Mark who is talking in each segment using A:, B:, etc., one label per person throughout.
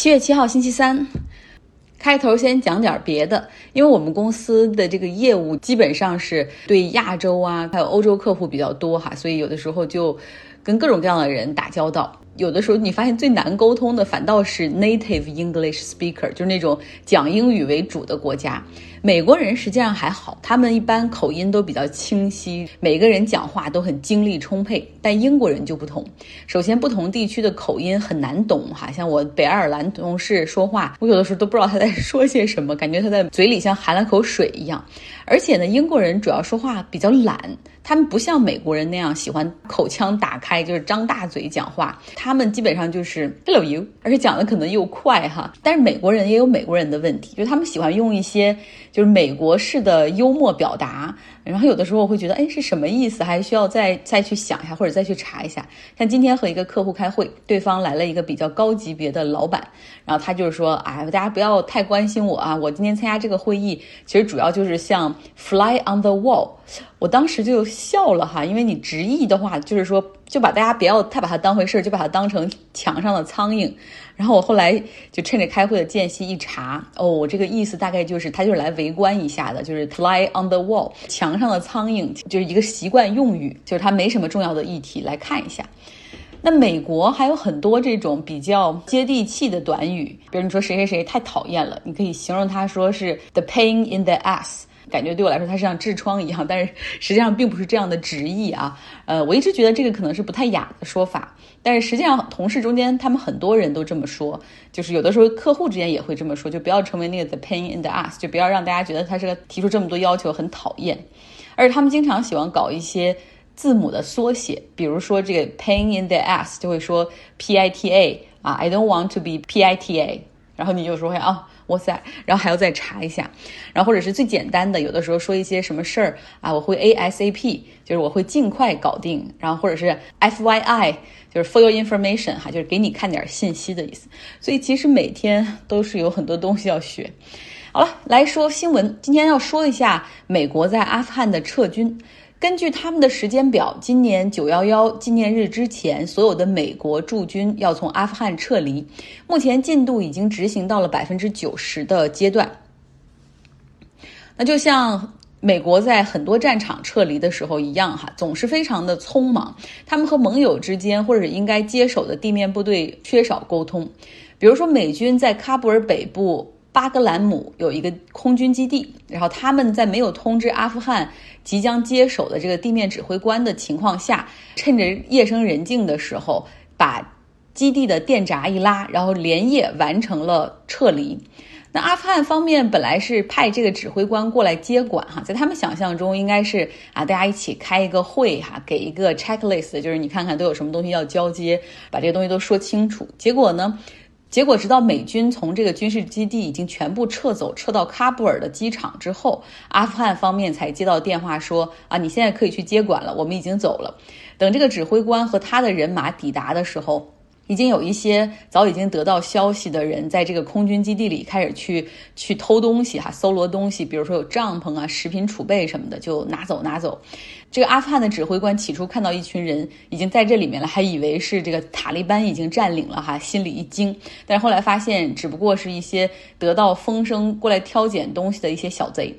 A: 七月七号星期三，开头先讲点别的，因为我们公司的这个业务基本上是对亚洲啊，还有欧洲客户比较多哈，所以有的时候就跟各种各样的人打交道。有的时候你发现最难沟通的反倒是 native English speaker，就是那种讲英语为主的国家。美国人实际上还好，他们一般口音都比较清晰，每个人讲话都很精力充沛。但英国人就不同，首先不同地区的口音很难懂哈，像我北爱尔兰同事说话，我有的时候都不知道他在说些什么，感觉他在嘴里像含了口水一样。而且呢，英国人主要说话比较懒，他们不像美国人那样喜欢口腔打开，就是张大嘴讲话。他们基本上就是 Hello you，而且讲的可能又快哈。但是美国人也有美国人的问题，就是他们喜欢用一些。就是美国式的幽默表达，然后有的时候我会觉得，哎，是什么意思？还需要再再去想一下，或者再去查一下。像今天和一个客户开会，对方来了一个比较高级别的老板，然后他就是说，哎，大家不要太关心我啊，我今天参加这个会议，其实主要就是像 fly on the wall。我当时就笑了哈，因为你直译的话，就是说就把大家不要太把它当回事儿，就把它当成墙上的苍蝇。然后我后来就趁着开会的间隙一查，哦，我这个意思大概就是他就是来围观一下的，就是 fly on the wall，墙上的苍蝇，就是一个习惯用语，就是他没什么重要的议题来看一下。那美国还有很多这种比较接地气的短语，比如你说谁谁谁太讨厌了，你可以形容他说是 the pain in the ass。感觉对我来说，它是像痔疮一样，但是实际上并不是这样的直译啊。呃，我一直觉得这个可能是不太雅的说法，但是实际上同事中间他们很多人都这么说，就是有的时候客户之间也会这么说，就不要成为那个 the pain in the ass，就不要让大家觉得他是个提出这么多要求很讨厌。而他们经常喜欢搞一些字母的缩写，比如说这个 pain in the ass 就会说 p i t a 啊，I don't want to be p i t a，然后你就说会啊。哇塞，然后还要再查一下，然后或者是最简单的，有的时候说一些什么事儿啊，我会 ASAP，就是我会尽快搞定，然后或者是 FYI，就是 For your information 哈，就是给你看点信息的意思。所以其实每天都是有很多东西要学。好了，来说新闻，今天要说一下美国在阿富汗的撤军。根据他们的时间表，今年九幺幺纪念日之前，所有的美国驻军要从阿富汗撤离。目前进度已经执行到了百分之九十的阶段。那就像美国在很多战场撤离的时候一样，哈，总是非常的匆忙。他们和盟友之间或者应该接手的地面部队缺少沟通。比如说，美军在喀布尔北部。巴格兰姆有一个空军基地，然后他们在没有通知阿富汗即将接手的这个地面指挥官的情况下，趁着夜深人静的时候，把基地的电闸一拉，然后连夜完成了撤离。那阿富汗方面本来是派这个指挥官过来接管哈，在他们想象中应该是啊，大家一起开一个会哈，给一个 checklist，就是你看看都有什么东西要交接，把这个东西都说清楚。结果呢？结果，直到美军从这个军事基地已经全部撤走，撤到喀布尔的机场之后，阿富汗方面才接到电话说：“啊，你现在可以去接管了，我们已经走了。”等这个指挥官和他的人马抵达的时候。已经有一些早已经得到消息的人，在这个空军基地里开始去去偷东西哈，搜罗东西，比如说有帐篷啊、食品储备什么的，就拿走拿走。这个阿富汗的指挥官起初看到一群人已经在这里面了，还以为是这个塔利班已经占领了哈，心里一惊。但是后来发现，只不过是一些得到风声过来挑拣东西的一些小贼。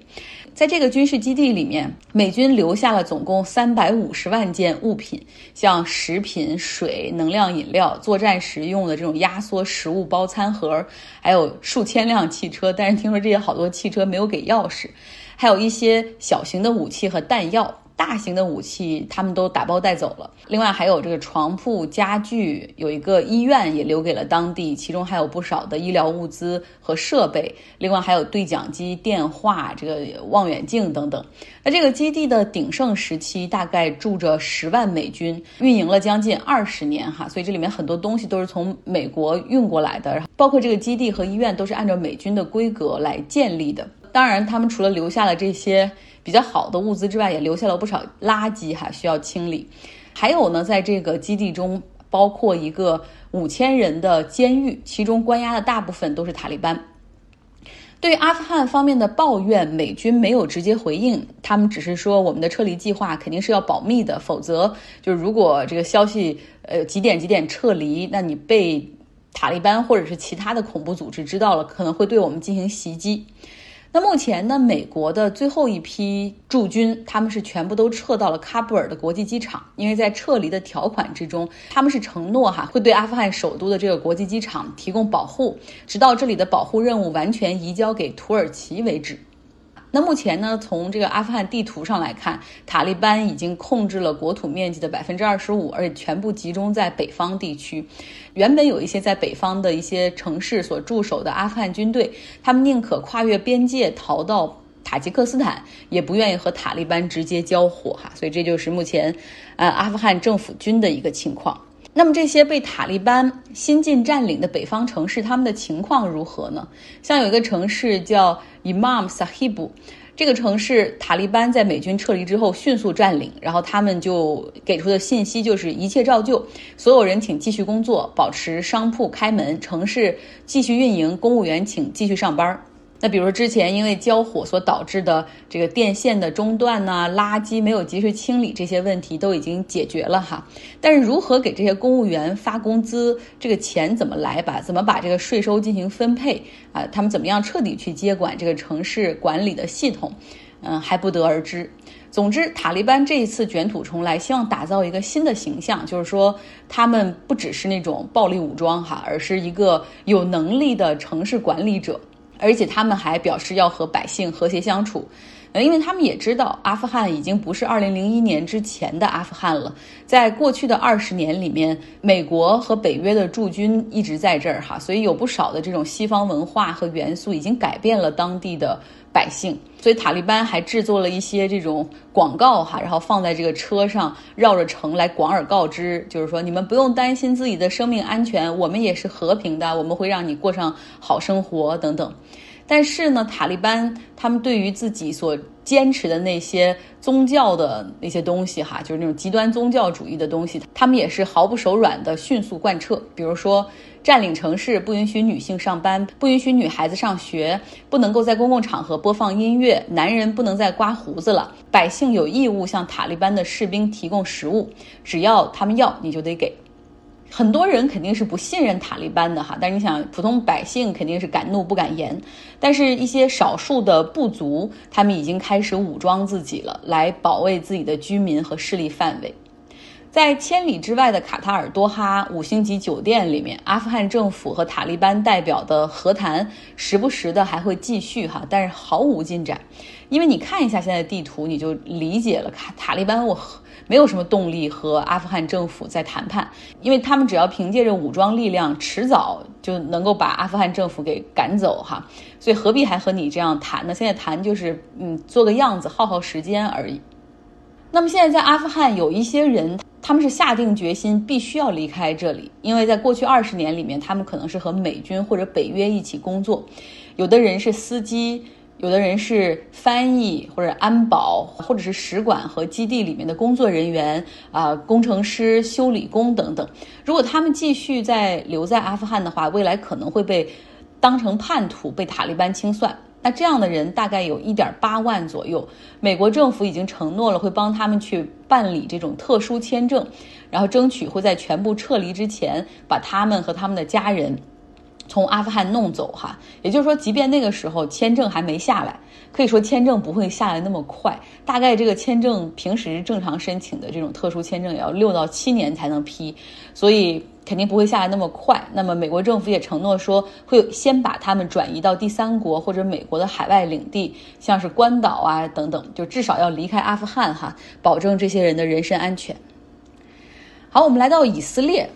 A: 在这个军事基地里面，美军留下了总共三百五十万件物品，像食品、水、能量饮料、作战时用的这种压缩食物包餐盒，还有数千辆汽车。但是听说这些好多汽车没有给钥匙，还有一些小型的武器和弹药。大型的武器他们都打包带走了，另外还有这个床铺、家具，有一个医院也留给了当地，其中还有不少的医疗物资和设备，另外还有对讲机、电话、这个望远镜等等。那这个基地的鼎盛时期大概住着十万美军，运营了将近二十年哈，所以这里面很多东西都是从美国运过来的，包括这个基地和医院都是按照美军的规格来建立的。当然，他们除了留下了这些。比较好的物资之外，也留下了不少垃圾哈，需要清理。还有呢，在这个基地中，包括一个五千人的监狱，其中关押的大部分都是塔利班。对阿富汗方面的抱怨，美军没有直接回应，他们只是说我们的撤离计划肯定是要保密的，否则就是如果这个消息呃几点几点撤离，那你被塔利班或者是其他的恐怖组织知道了，可能会对我们进行袭击。那目前呢，美国的最后一批驻军，他们是全部都撤到了喀布尔的国际机场，因为在撤离的条款之中，他们是承诺哈会对阿富汗首都的这个国际机场提供保护，直到这里的保护任务完全移交给土耳其为止。那目前呢，从这个阿富汗地图上来看，塔利班已经控制了国土面积的百分之二十五，而且全部集中在北方地区。原本有一些在北方的一些城市所驻守的阿富汗军队，他们宁可跨越边界逃到塔吉克斯坦，也不愿意和塔利班直接交火哈。所以这就是目前，呃，阿富汗政府军的一个情况。那么这些被塔利班新近占领的北方城市，他们的情况如何呢？像有一个城市叫 Imam Sahib，这个城市塔利班在美军撤离之后迅速占领，然后他们就给出的信息就是一切照旧，所有人请继续工作，保持商铺开门，城市继续运营，公务员请继续上班。那比如之前因为交火所导致的这个电线的中断呐，垃圾没有及时清理这些问题都已经解决了哈，但是如何给这些公务员发工资，这个钱怎么来吧？怎么把这个税收进行分配啊？他们怎么样彻底去接管这个城市管理的系统？嗯，还不得而知。总之，塔利班这一次卷土重来，希望打造一个新的形象，就是说他们不只是那种暴力武装哈，而是一个有能力的城市管理者。而且他们还表示要和百姓和谐相处，呃，因为他们也知道阿富汗已经不是二零零一年之前的阿富汗了。在过去的二十年里面，美国和北约的驻军一直在这儿哈，所以有不少的这种西方文化和元素已经改变了当地的。百姓，所以塔利班还制作了一些这种广告哈，然后放在这个车上绕着城来广而告之，就是说你们不用担心自己的生命安全，我们也是和平的，我们会让你过上好生活等等。但是呢，塔利班他们对于自己所坚持的那些宗教的那些东西哈，就是那种极端宗教主义的东西，他们也是毫不手软的迅速贯彻，比如说。占领城市，不允许女性上班，不允许女孩子上学，不能够在公共场合播放音乐，男人不能再刮胡子了。百姓有义务向塔利班的士兵提供食物，只要他们要，你就得给。很多人肯定是不信任塔利班的哈，但是你想，普通百姓肯定是敢怒不敢言。但是，一些少数的部族，他们已经开始武装自己了，来保卫自己的居民和势力范围。在千里之外的卡塔尔多哈五星级酒店里面，阿富汗政府和塔利班代表的和谈时不时的还会继续哈，但是毫无进展。因为你看一下现在地图，你就理解了卡塔利班我没有什么动力和阿富汗政府在谈判，因为他们只要凭借着武装力量，迟早就能够把阿富汗政府给赶走哈，所以何必还和你这样谈呢？现在谈就是嗯做个样子，耗耗时间而已。那么现在在阿富汗有一些人。他们是下定决心必须要离开这里，因为在过去二十年里面，他们可能是和美军或者北约一起工作，有的人是司机，有的人是翻译或者安保，或者是使馆和基地里面的工作人员啊，工程师、修理工等等。如果他们继续在留在阿富汗的话，未来可能会被当成叛徒，被塔利班清算。那这样的人大概有一点八万左右，美国政府已经承诺了会帮他们去办理这种特殊签证，然后争取会在全部撤离之前把他们和他们的家人从阿富汗弄走哈。也就是说，即便那个时候签证还没下来，可以说签证不会下来那么快，大概这个签证平时正常申请的这种特殊签证也要六到七年才能批，所以。肯定不会下来那么快。那么，美国政府也承诺说，会先把他们转移到第三国或者美国的海外领地，像是关岛啊等等，就至少要离开阿富汗哈，保证这些人的人身安全。好，我们来到以色列，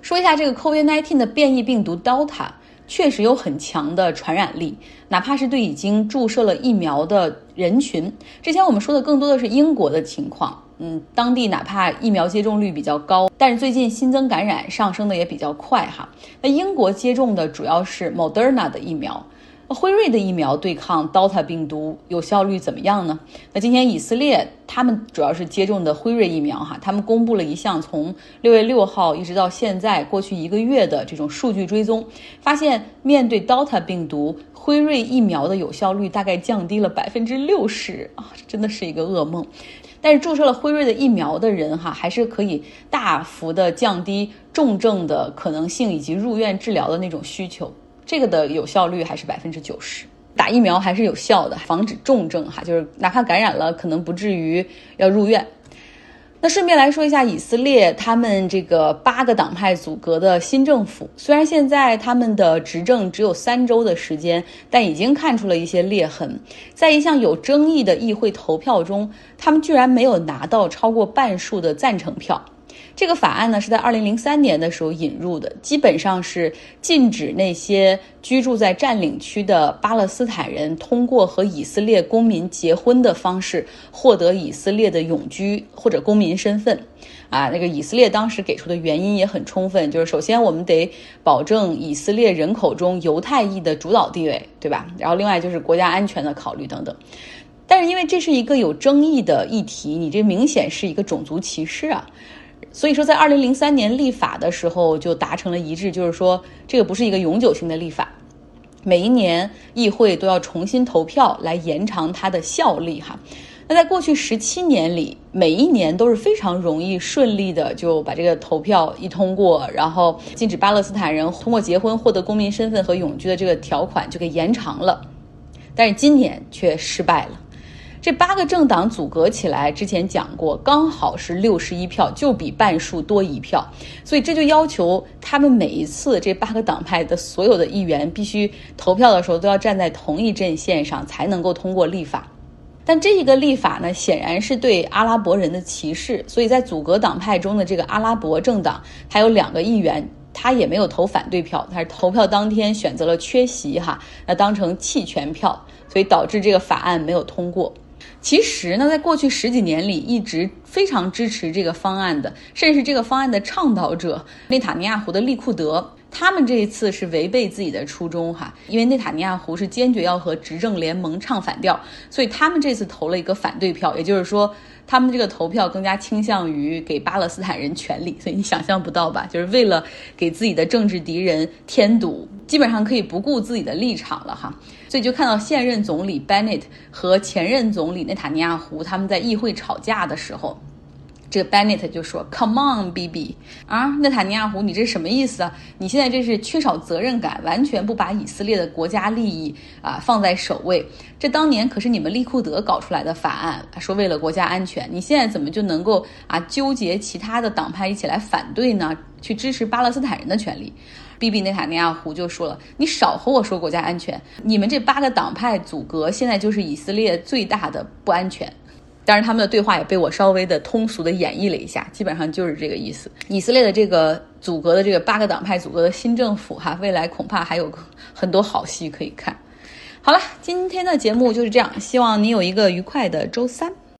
A: 说一下这个 COVID-19 的变异病毒 Delta，确实有很强的传染力，哪怕是对已经注射了疫苗的人群。之前我们说的更多的是英国的情况。嗯，当地哪怕疫苗接种率比较高，但是最近新增感染上升的也比较快哈。那英国接种的主要是 Moderna 的疫苗。辉瑞的疫苗对抗 Delta 病毒有效率怎么样呢？那今天以色列他们主要是接种的辉瑞疫苗哈，他们公布了一项从六月六号一直到现在过去一个月的这种数据追踪，发现面对 Delta 病毒，辉瑞疫苗的有效率大概降低了百分之六十啊，真的是一个噩梦。但是注射了辉瑞的疫苗的人哈，还是可以大幅的降低重症的可能性以及入院治疗的那种需求。这个的有效率还是百分之九十，打疫苗还是有效的，防止重症哈，就是哪怕感染了，可能不至于要入院。那顺便来说一下，以色列他们这个八个党派组阁的新政府，虽然现在他们的执政只有三周的时间，但已经看出了一些裂痕。在一项有争议的议会投票中，他们居然没有拿到超过半数的赞成票。这个法案呢是在二零零三年的时候引入的，基本上是禁止那些居住在占领区的巴勒斯坦人通过和以色列公民结婚的方式获得以色列的永居或者公民身份。啊，那个以色列当时给出的原因也很充分，就是首先我们得保证以色列人口中犹太裔的主导地位，对吧？然后另外就是国家安全的考虑等等。但是因为这是一个有争议的议题，你这明显是一个种族歧视啊。所以说，在二零零三年立法的时候就达成了一致，就是说这个不是一个永久性的立法，每一年议会都要重新投票来延长它的效力哈。那在过去十七年里，每一年都是非常容易顺利的就把这个投票一通过，然后禁止巴勒斯坦人通过结婚获得公民身份和永居的这个条款就给延长了，但是今年却失败了。这八个政党组阁起来，之前讲过，刚好是六十一票，就比半数多一票，所以这就要求他们每一次这八个党派的所有的议员必须投票的时候都要站在同一阵线上，才能够通过立法。但这一个立法呢，显然是对阿拉伯人的歧视，所以在组阁党派中的这个阿拉伯政党还有两个议员，他也没有投反对票，他是投票当天选择了缺席哈，那当成弃权票，所以导致这个法案没有通过。其实呢，在过去十几年里，一直非常支持这个方案的，甚至是这个方案的倡导者内塔尼亚胡的利库德，他们这一次是违背自己的初衷哈，因为内塔尼亚胡是坚决要和执政联盟唱反调，所以他们这次投了一个反对票，也就是说。他们这个投票更加倾向于给巴勒斯坦人权利，所以你想象不到吧？就是为了给自己的政治敌人添堵，基本上可以不顾自己的立场了哈。所以就看到现任总理 Bennett 和前任总理内塔尼亚胡他们在议会吵架的时候。这个 Bennett 就说：“Come on, BB 啊，内塔尼亚胡，你这是什么意思啊？你现在这是缺少责任感，完全不把以色列的国家利益啊放在首位。这当年可是你们利库德搞出来的法案，说为了国家安全，你现在怎么就能够啊纠结其他的党派一起来反对呢？去支持巴勒斯坦人的权利？”BB 内塔尼亚胡就说了：“你少和我说国家安全，你们这八个党派阻隔，现在就是以色列最大的不安全。”但是，他们的对话也被我稍微的通俗的演绎了一下，基本上就是这个意思。以色列的这个组阁的这个八个党派组阁的新政府，哈，未来恐怕还有很多好戏可以看。好了，今天的节目就是这样，希望你有一个愉快的周三。